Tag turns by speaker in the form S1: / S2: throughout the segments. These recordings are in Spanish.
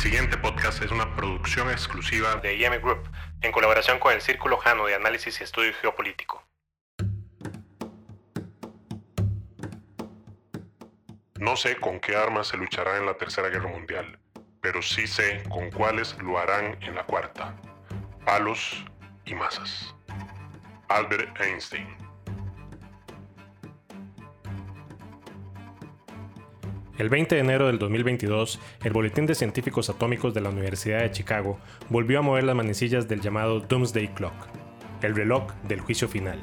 S1: siguiente podcast es una producción exclusiva de IM Group, en colaboración con el Círculo Jano de Análisis y Estudio Geopolítico. No sé con qué armas se luchará en la Tercera Guerra Mundial, pero sí sé con cuáles lo harán en la Cuarta. Palos y masas. Albert Einstein.
S2: El 20 de enero del 2022, el Boletín de Científicos Atómicos de la Universidad de Chicago volvió a mover las manecillas del llamado Doomsday Clock, el reloj del juicio final,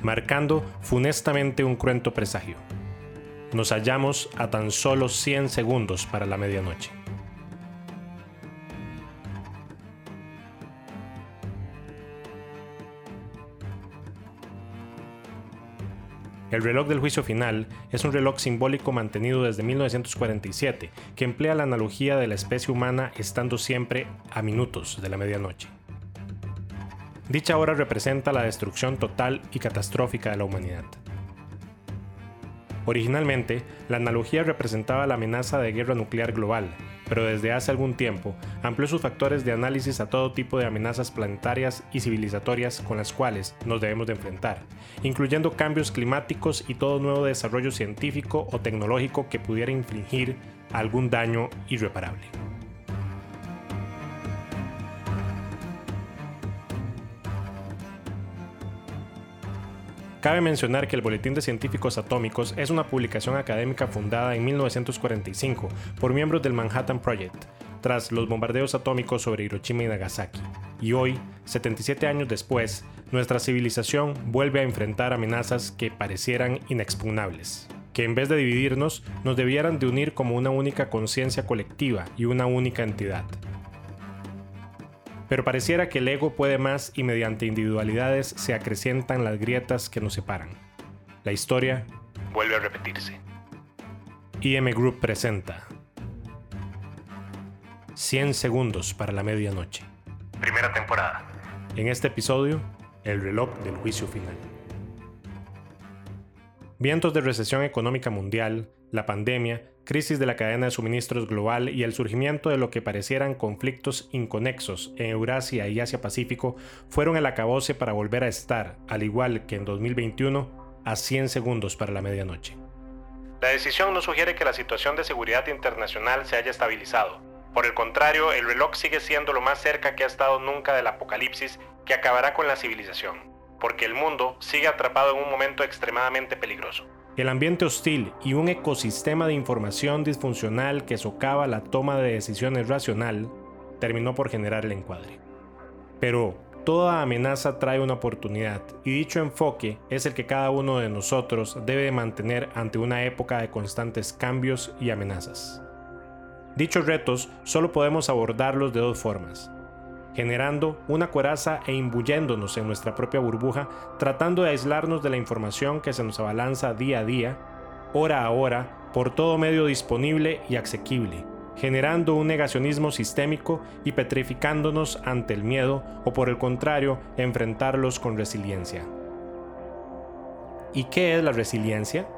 S2: marcando funestamente un cruento presagio. Nos hallamos a tan solo 100 segundos para la medianoche. El reloj del juicio final es un reloj simbólico mantenido desde 1947 que emplea la analogía de la especie humana estando siempre a minutos de la medianoche. Dicha hora representa la destrucción total y catastrófica de la humanidad. Originalmente, la analogía representaba la amenaza de guerra nuclear global, pero desde hace algún tiempo amplió sus factores de análisis a todo tipo de amenazas planetarias y civilizatorias con las cuales nos debemos de enfrentar, incluyendo cambios climáticos y todo nuevo desarrollo científico o tecnológico que pudiera infligir algún daño irreparable. Cabe mencionar que el Boletín de Científicos Atómicos es una publicación académica fundada en 1945 por miembros del Manhattan Project, tras los bombardeos atómicos sobre Hiroshima y Nagasaki. Y hoy, 77 años después, nuestra civilización vuelve a enfrentar amenazas que parecieran inexpugnables, que en vez de dividirnos, nos debieran de unir como una única conciencia colectiva y una única entidad. Pero pareciera que el ego puede más y mediante individualidades se acrecientan las grietas que nos separan. La historia
S1: vuelve a repetirse.
S2: IM Group presenta 100 segundos para la medianoche.
S1: Primera temporada.
S2: En este episodio, el reloj del juicio final. Vientos de recesión económica mundial, la pandemia, crisis de la cadena de suministros global y el surgimiento de lo que parecieran conflictos inconexos en Eurasia y Asia-Pacífico fueron el acabose para volver a estar, al igual que en 2021, a 100 segundos para la medianoche.
S1: La decisión no sugiere que la situación de seguridad internacional se haya estabilizado. Por el contrario, el reloj sigue siendo lo más cerca que ha estado nunca del apocalipsis que acabará con la civilización, porque el mundo sigue atrapado en un momento extremadamente peligroso.
S2: El ambiente hostil y un ecosistema de información disfuncional que socava la toma de decisiones racional terminó por generar el encuadre. Pero toda amenaza trae una oportunidad y dicho enfoque es el que cada uno de nosotros debe mantener ante una época de constantes cambios y amenazas. Dichos retos solo podemos abordarlos de dos formas, generando una coraza e imbuyéndonos en nuestra propia burbuja, tratando de aislarnos de la información que se nos abalanza día a día, hora a hora, por todo medio disponible y asequible, generando un negacionismo sistémico y petrificándonos ante el miedo o por el contrario, enfrentarlos con resiliencia. ¿Y qué es la resiliencia?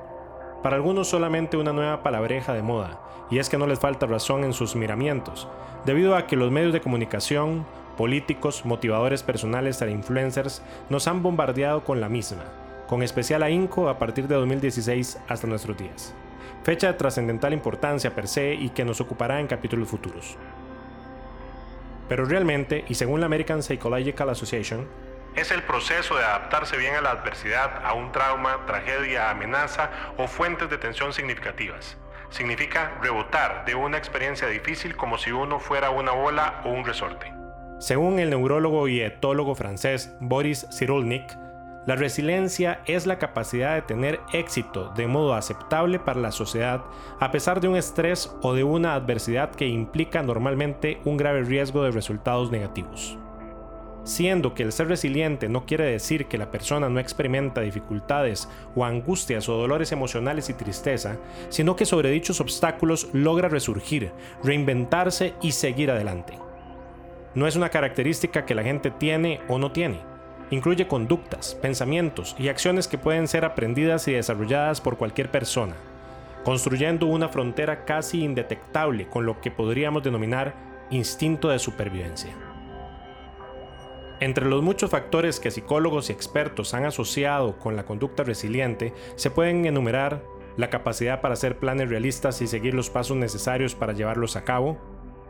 S2: Para algunos solamente una nueva palabreja de moda, y es que no les falta razón en sus miramientos, debido a que los medios de comunicación, políticos, motivadores personales e influencers nos han bombardeado con la misma, con especial ahínco a partir de 2016 hasta nuestros días. Fecha de trascendental importancia per se y que nos ocupará en capítulos futuros. Pero realmente, y según la American Psychological Association,
S1: es el proceso de adaptarse bien a la adversidad, a un trauma, tragedia, amenaza o fuentes de tensión significativas. Significa rebotar de una experiencia difícil como si uno fuera una bola o un resorte.
S2: Según el neurólogo y etólogo francés Boris Cyrulnik, la resiliencia es la capacidad de tener éxito de modo aceptable para la sociedad a pesar de un estrés o de una adversidad que implica normalmente un grave riesgo de resultados negativos. Siendo que el ser resiliente no quiere decir que la persona no experimenta dificultades o angustias o dolores emocionales y tristeza, sino que sobre dichos obstáculos logra resurgir, reinventarse y seguir adelante. No es una característica que la gente tiene o no tiene. Incluye conductas, pensamientos y acciones que pueden ser aprendidas y desarrolladas por cualquier persona, construyendo una frontera casi indetectable con lo que podríamos denominar instinto de supervivencia. Entre los muchos factores que psicólogos y expertos han asociado con la conducta resiliente, se pueden enumerar la capacidad para hacer planes realistas y seguir los pasos necesarios para llevarlos a cabo,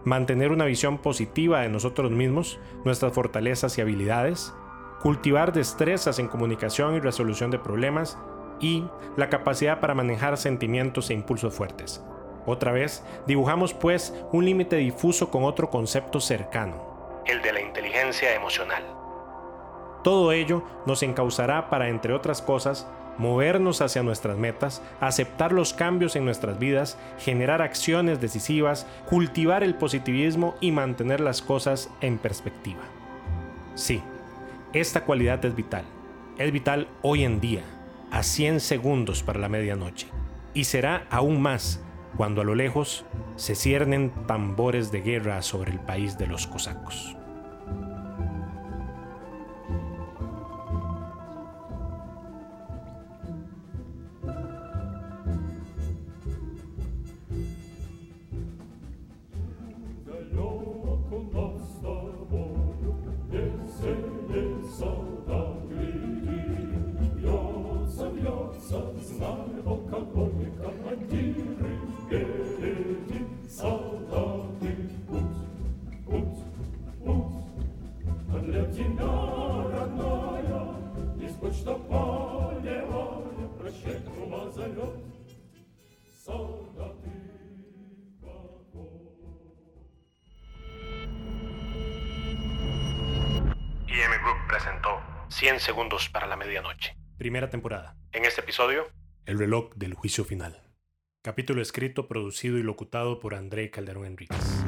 S2: mantener una visión positiva de nosotros mismos, nuestras fortalezas y habilidades, cultivar destrezas en comunicación y resolución de problemas y la capacidad para manejar sentimientos e impulsos fuertes. Otra vez, dibujamos pues un límite difuso con otro concepto cercano,
S1: el de la inteligencia emocional.
S2: Todo ello nos encauzará para, entre otras cosas, movernos hacia nuestras metas, aceptar los cambios en nuestras vidas, generar acciones decisivas, cultivar el positivismo y mantener las cosas en perspectiva. Sí, esta cualidad es vital. Es vital hoy en día, a 100 segundos para la medianoche. Y será aún más cuando a lo lejos se ciernen tambores de guerra sobre el país de los cosacos.
S1: Group presentó 100 segundos para la medianoche.
S2: Primera temporada.
S1: En este episodio,
S2: El reloj del juicio final. Capítulo escrito, producido y locutado por André Calderón Enríquez.